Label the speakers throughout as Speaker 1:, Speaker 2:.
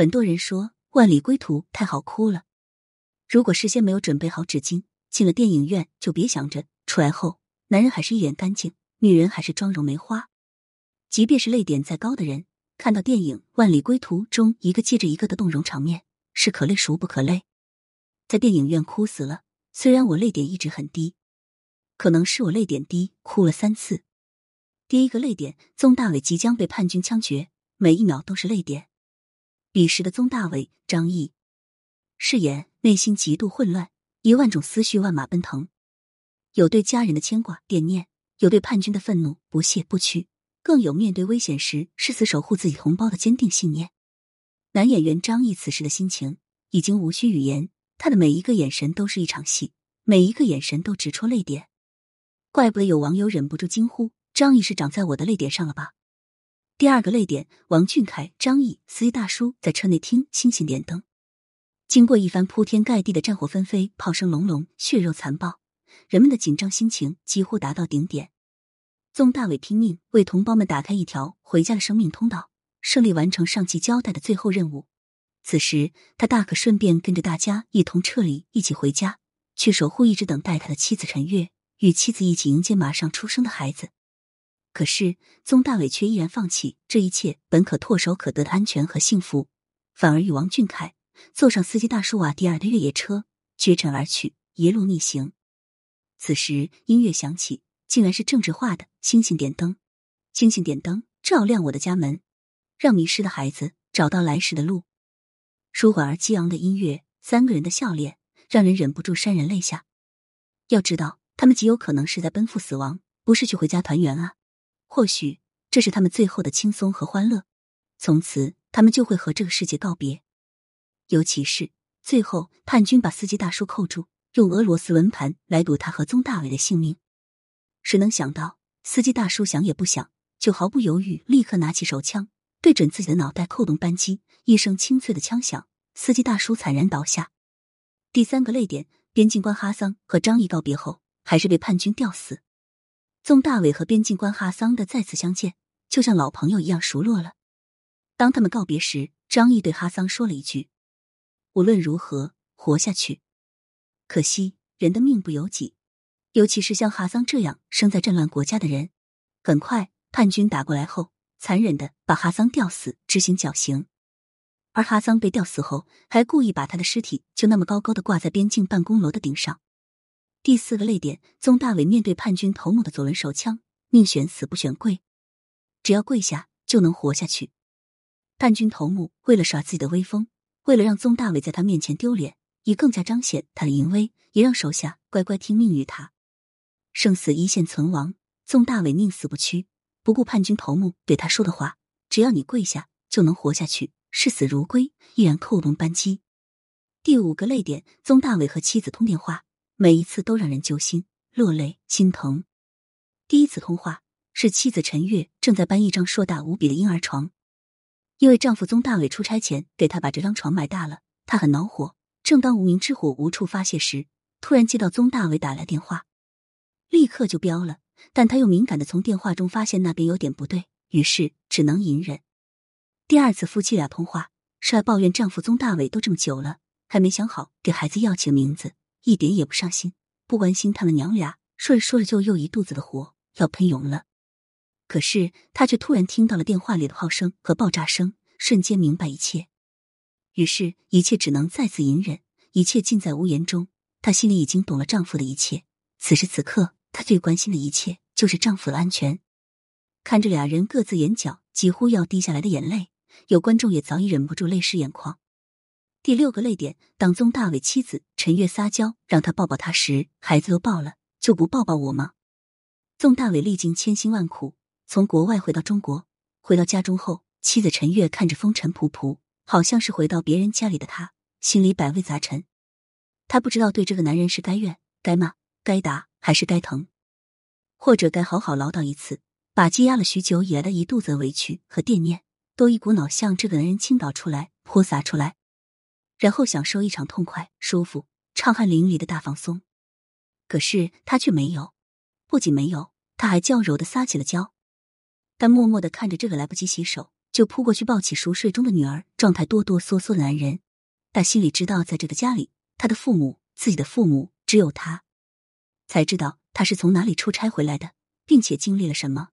Speaker 1: 很多人说《万里归途》太好哭了，如果事先没有准备好纸巾，进了电影院就别想着出来后，男人还是一脸干净，女人还是妆容没花。即便是泪点再高的人，看到电影《万里归途》中一个接着一个的动容场面，是可泪孰不可泪？在电影院哭死了。虽然我泪点一直很低，可能是我泪点低，哭了三次。第一个泪点，宗大伟即将被叛军枪决，每一秒都是泪点。彼时的宗大伟、张译饰演内心极度混乱，一万种思绪万马奔腾，有对家人的牵挂惦念，有对叛军的愤怒不屑不屈，更有面对危险时誓死守护自己同胞的坚定信念。男演员张译此时的心情已经无需语言，他的每一个眼神都是一场戏，每一个眼神都直戳泪点。怪不得有网友忍不住惊呼：“张译是长在我的泪点上了吧？”第二个泪点，王俊凯、张译、司机大叔在车内听星星点灯。经过一番铺天盖地的战火纷飞、炮声隆隆、血肉残暴，人们的紧张心情几乎达到顶点。宗大伟拼命为同胞们打开一条回家的生命通道，胜利完成上级交代的最后任务。此时，他大可顺便跟着大家一同撤离，一起回家，去守护一直等待他的妻子陈月，与妻子一起迎接马上出生的孩子。可是，宗大伟却毅然放弃这一切本可唾手可得的安全和幸福，反而与王俊凯坐上司机大叔瓦迪尔的越野车，绝尘而去，一路逆行。此时，音乐响起，竟然是政治化的《星星点灯》，星星点灯，照亮我的家门，让迷失的孩子找到来时的路。舒缓而激昂的音乐，三个人的笑脸，让人忍不住潸然泪下。要知道，他们极有可能是在奔赴死亡，不是去回家团圆啊。或许这是他们最后的轻松和欢乐，从此他们就会和这个世界告别。尤其是最后，叛军把司机大叔扣住，用俄罗斯轮盘来赌他和宗大伟的性命。谁能想到，司机大叔想也不想，就毫不犹豫，立刻拿起手枪，对准自己的脑袋扣动扳机。一声清脆的枪响，司机大叔惨然倒下。第三个泪点，边境官哈桑和张毅告别后，还是被叛军吊死。宗大伟和边境官哈桑的再次相见，就像老朋友一样熟络了。当他们告别时，张毅对哈桑说了一句：“无论如何，活下去。可惜人的命不由己，尤其是像哈桑这样生在战乱国家的人。”很快，叛军打过来后，残忍的把哈桑吊死，执行绞刑。而哈桑被吊死后，还故意把他的尸体就那么高高的挂在边境办公楼的顶上。第四个泪点，宗大伟面对叛军头目的左轮手枪，宁选死不选跪，只要跪下就能活下去。叛军头目为了耍自己的威风，为了让宗大伟在他面前丢脸，以更加彰显他的淫威，也让手下乖乖听命于他。生死一线存亡，宗大伟宁死不屈，不顾叛军头目对他说的话，只要你跪下就能活下去，视死如归，依然扣动扳机。第五个泪点，宗大伟和妻子通电话。每一次都让人揪心、落泪、心疼。第一次通话是妻子陈月正在搬一张硕大无比的婴儿床，因为丈夫宗大伟出差前给她把这张床买大了，她很恼火。正当无名之火无处发泄时，突然接到宗大伟打来电话，立刻就飙了。但她又敏感的从电话中发现那边有点不对，于是只能隐忍。第二次夫妻俩通话是抱怨丈夫宗大伟都这么久了，还没想好给孩子要起个名字。一点也不上心，不关心他们娘俩。说着说着，就又一肚子的火要喷涌了。可是他却突然听到了电话里的炮声和爆炸声，瞬间明白一切。于是，一切只能再次隐忍，一切尽在无言中。她心里已经懂了丈夫的一切。此时此刻，她最关心的一切就是丈夫的安全。看着俩人各自眼角几乎要滴下来的眼泪，有观众也早已忍不住泪湿眼眶。第六个泪点，当宗大伟妻子陈月撒娇让他抱抱她时，孩子都抱了，就不抱抱我吗？宗大伟历经千辛万苦从国外回到中国，回到家中后，妻子陈月看着风尘仆仆，好像是回到别人家里的他，心里百味杂陈。他不知道对这个男人是该怨、该骂、该打，还是该疼，或者该好好唠叨一次，把积压了许久以来的一肚子委屈和惦念，都一股脑向这个男人倾倒出来、泼洒出来。然后享受一场痛快、舒服、畅汗淋漓的大放松，可是他却没有，不仅没有，他还娇柔的撒起了娇。他默默的看着这个来不及洗手就扑过去抱起熟睡中的女儿，状态哆哆嗦嗦的男人。他心里知道，在这个家里，他的父母，自己的父母，只有他才知道他是从哪里出差回来的，并且经历了什么。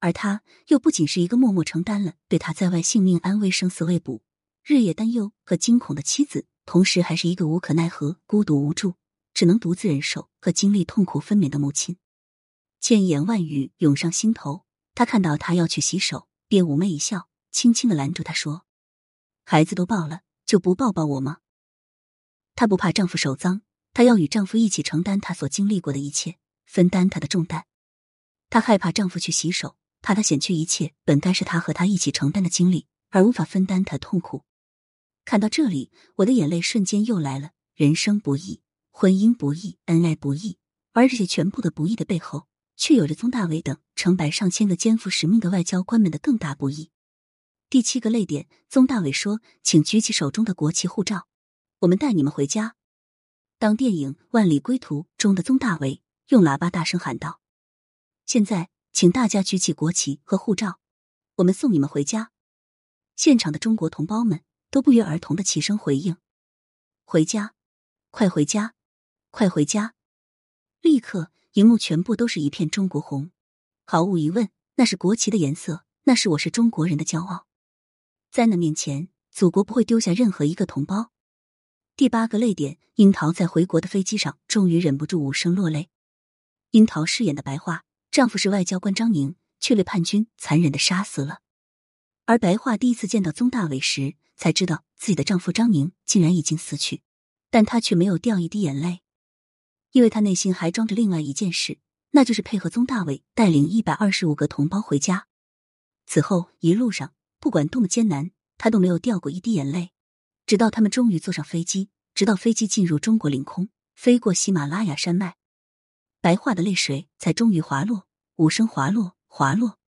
Speaker 1: 而他又不仅是一个默默承担了对他在外性命安危生死未卜、日夜担忧和惊恐的妻子，同时还是一个无可奈何、孤独无助、只能独自忍受和经历痛苦分娩的母亲。千言万语涌上心头，他看到他要去洗手，便妩媚一笑，轻轻的拦住他说：“孩子都抱了，就不抱抱我吗？”她不怕丈夫手脏，她要与丈夫一起承担她所经历过的一切，分担他的重担。她害怕丈夫去洗手。怕他减去一切本该是他和他一起承担的经历，而无法分担他的痛苦。看到这里，我的眼泪瞬间又来了。人生不易，婚姻不易，恩爱不易，而这些全部的不易的背后，却有着宗大伟等成百上千个肩负使命的外交官们的更大不易。第七个泪点，宗大伟说：“请举起手中的国旗护照，我们带你们回家。”当电影《万里归途》中的宗大伟用喇叭大声喊道：“现在！”请大家举起国旗和护照，我们送你们回家。现场的中国同胞们都不约而同的齐声回应：“回家，快回家，快回家！”立刻，荧幕全部都是一片中国红。毫无疑问，那是国旗的颜色，那是我是中国人的骄傲。在那面前，祖国不会丢下任何一个同胞。第八个泪点，樱桃在回国的飞机上终于忍不住无声落泪。樱桃饰演的白桦。丈夫是外交官张宁，却被叛军残忍的杀死了。而白桦第一次见到宗大伟时，才知道自己的丈夫张宁竟然已经死去，但她却没有掉一滴眼泪，因为她内心还装着另外一件事，那就是配合宗大伟带领一百二十五个同胞回家。此后一路上，不管多么艰难，她都没有掉过一滴眼泪，直到他们终于坐上飞机，直到飞机进入中国领空，飞过喜马拉雅山脉。白桦的泪水才终于滑落，无声滑落，滑落，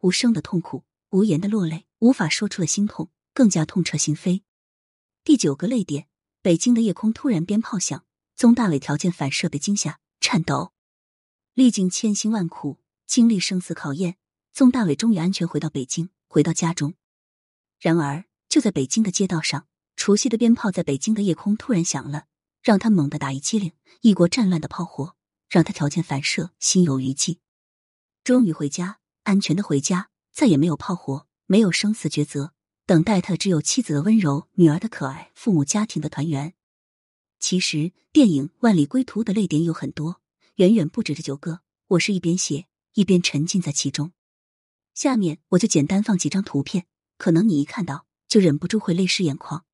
Speaker 1: 无声的痛苦，无言的落泪，无法说出的心痛，更加痛彻心扉。第九个泪点，北京的夜空突然鞭炮响，宗大伟条件反射被惊吓，颤抖。历经千辛万苦，经历生死考验，宗大伟终于安全回到北京，回到家中。然而，就在北京的街道上，除夕的鞭炮在北京的夜空突然响了，让他猛地打一激灵。异国战乱的炮火。让他条件反射，心有余悸。终于回家，安全的回家，再也没有炮火，没有生死抉择，等待他只有妻子的温柔，女儿的可爱，父母家庭的团圆。其实，电影《万里归途》的泪点有很多，远远不止这九个。我是一边写一边沉浸在其中。下面我就简单放几张图片，可能你一看到就忍不住会泪湿眼眶。